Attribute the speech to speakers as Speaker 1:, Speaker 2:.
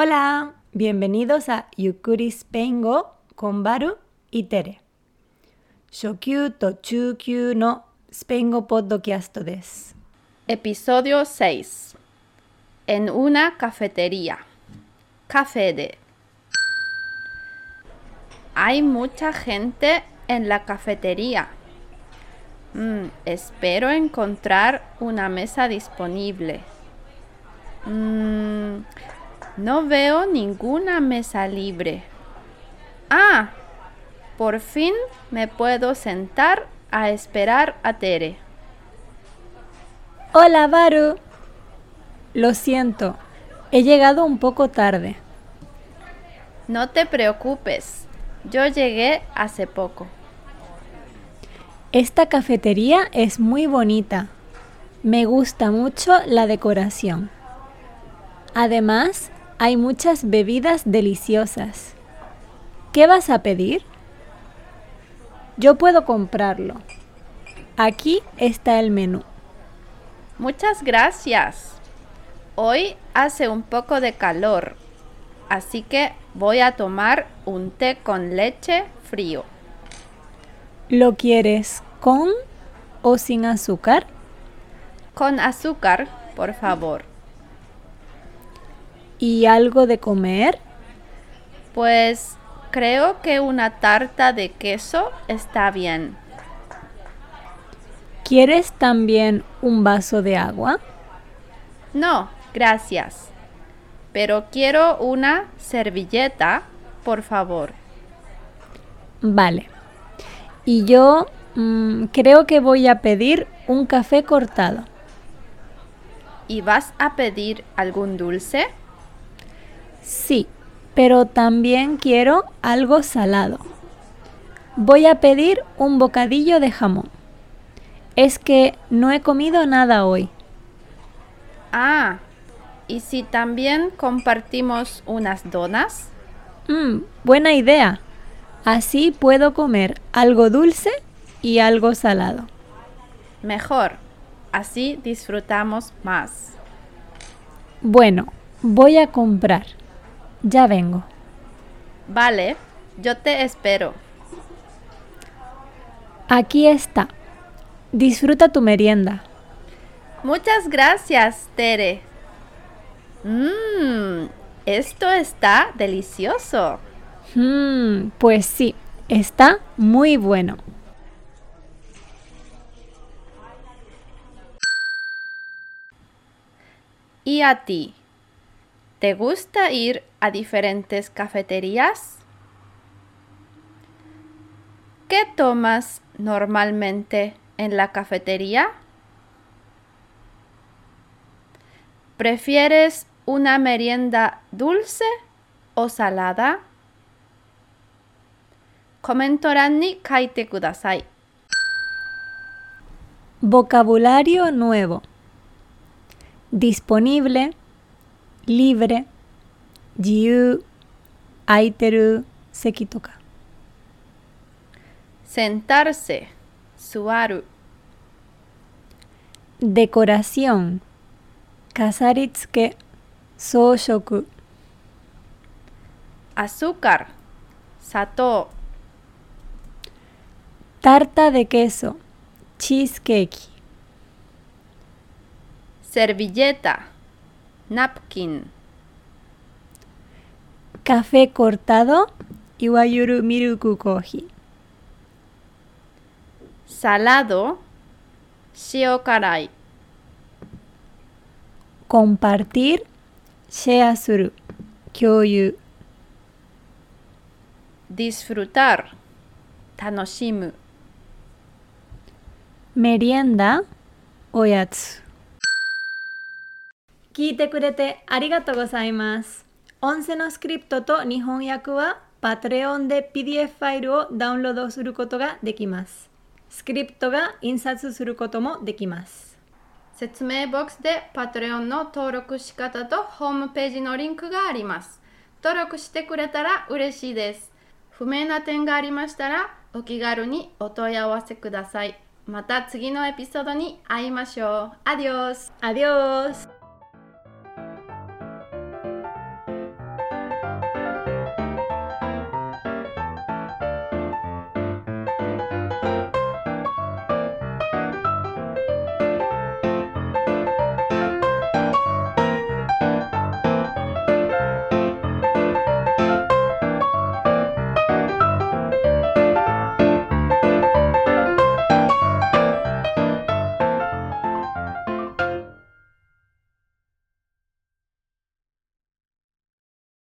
Speaker 1: Hola, bienvenidos a Yukuri Spengo con Baru y Tere. Shokyu to Chukyu no Spengo Podcast des.
Speaker 2: Episodio 6. En una cafetería. Café de. Hay mucha gente en la cafetería. Mm, espero encontrar una mesa disponible. Mm, no veo ninguna mesa libre. Ah, por fin me puedo sentar a esperar a Tere.
Speaker 1: Hola, Baru. Lo siento, he llegado un poco tarde.
Speaker 2: No te preocupes, yo llegué hace poco.
Speaker 1: Esta cafetería es muy bonita. Me gusta mucho la decoración. Además, hay muchas bebidas deliciosas. ¿Qué vas a pedir? Yo puedo comprarlo. Aquí está el menú.
Speaker 2: Muchas gracias. Hoy hace un poco de calor, así que voy a tomar un té con leche frío.
Speaker 1: ¿Lo quieres con o sin azúcar?
Speaker 2: Con azúcar, por favor.
Speaker 1: ¿Y algo de comer?
Speaker 2: Pues creo que una tarta de queso está bien.
Speaker 1: ¿Quieres también un vaso de agua?
Speaker 2: No, gracias. Pero quiero una servilleta, por favor.
Speaker 1: Vale. Y yo mm, creo que voy a pedir un café cortado.
Speaker 2: ¿Y vas a pedir algún dulce?
Speaker 1: Sí, pero también quiero algo salado. Voy a pedir un bocadillo de jamón. Es que no he comido nada hoy.
Speaker 2: Ah, ¿y si también compartimos unas donas?
Speaker 1: Mm, buena idea. Así puedo comer algo dulce y algo salado.
Speaker 2: Mejor, así disfrutamos más.
Speaker 1: Bueno, voy a comprar. Ya vengo.
Speaker 2: Vale, yo te espero.
Speaker 1: Aquí está. Disfruta tu merienda.
Speaker 2: Muchas gracias, Tere. Mmm, esto está delicioso.
Speaker 1: Mm, pues sí, está muy bueno.
Speaker 2: ¿Y a ti? ¿Te gusta ir a diferentes cafeterías? ¿Qué tomas normalmente en la cafetería? ¿Prefieres una merienda dulce o salada? Ni.
Speaker 1: Vocabulario nuevo. Disponible libre, jiu, aiteru, sekitoka.
Speaker 2: Sentarse, suaru.
Speaker 1: Decoración, kasaritsuke, soyoku.
Speaker 2: Azúcar, sato.
Speaker 1: Tarta de queso, cheesecake.
Speaker 2: Servilleta, napkin,
Speaker 1: Café cortado. Iwayuru milk coffee.
Speaker 2: salado, 塩辛い、
Speaker 1: Compartir. Share する。共有。
Speaker 2: disfrutar, 楽しむ、
Speaker 1: Merienda おやつ聞いてくれてありがとうございます音声のスクリプトと日本訳は Patreon で PDF ファイルをダウンロードすることができますスクリプトが印刷することもできます
Speaker 2: 説明ボックスで Patreon の登録仕方とホームページのリンクがあります。登録してくれたら嬉しいです。不明な点がありましたらお気軽にお問い合わせください。また次のエピソードに会いましょう。アディオス
Speaker 1: アディオス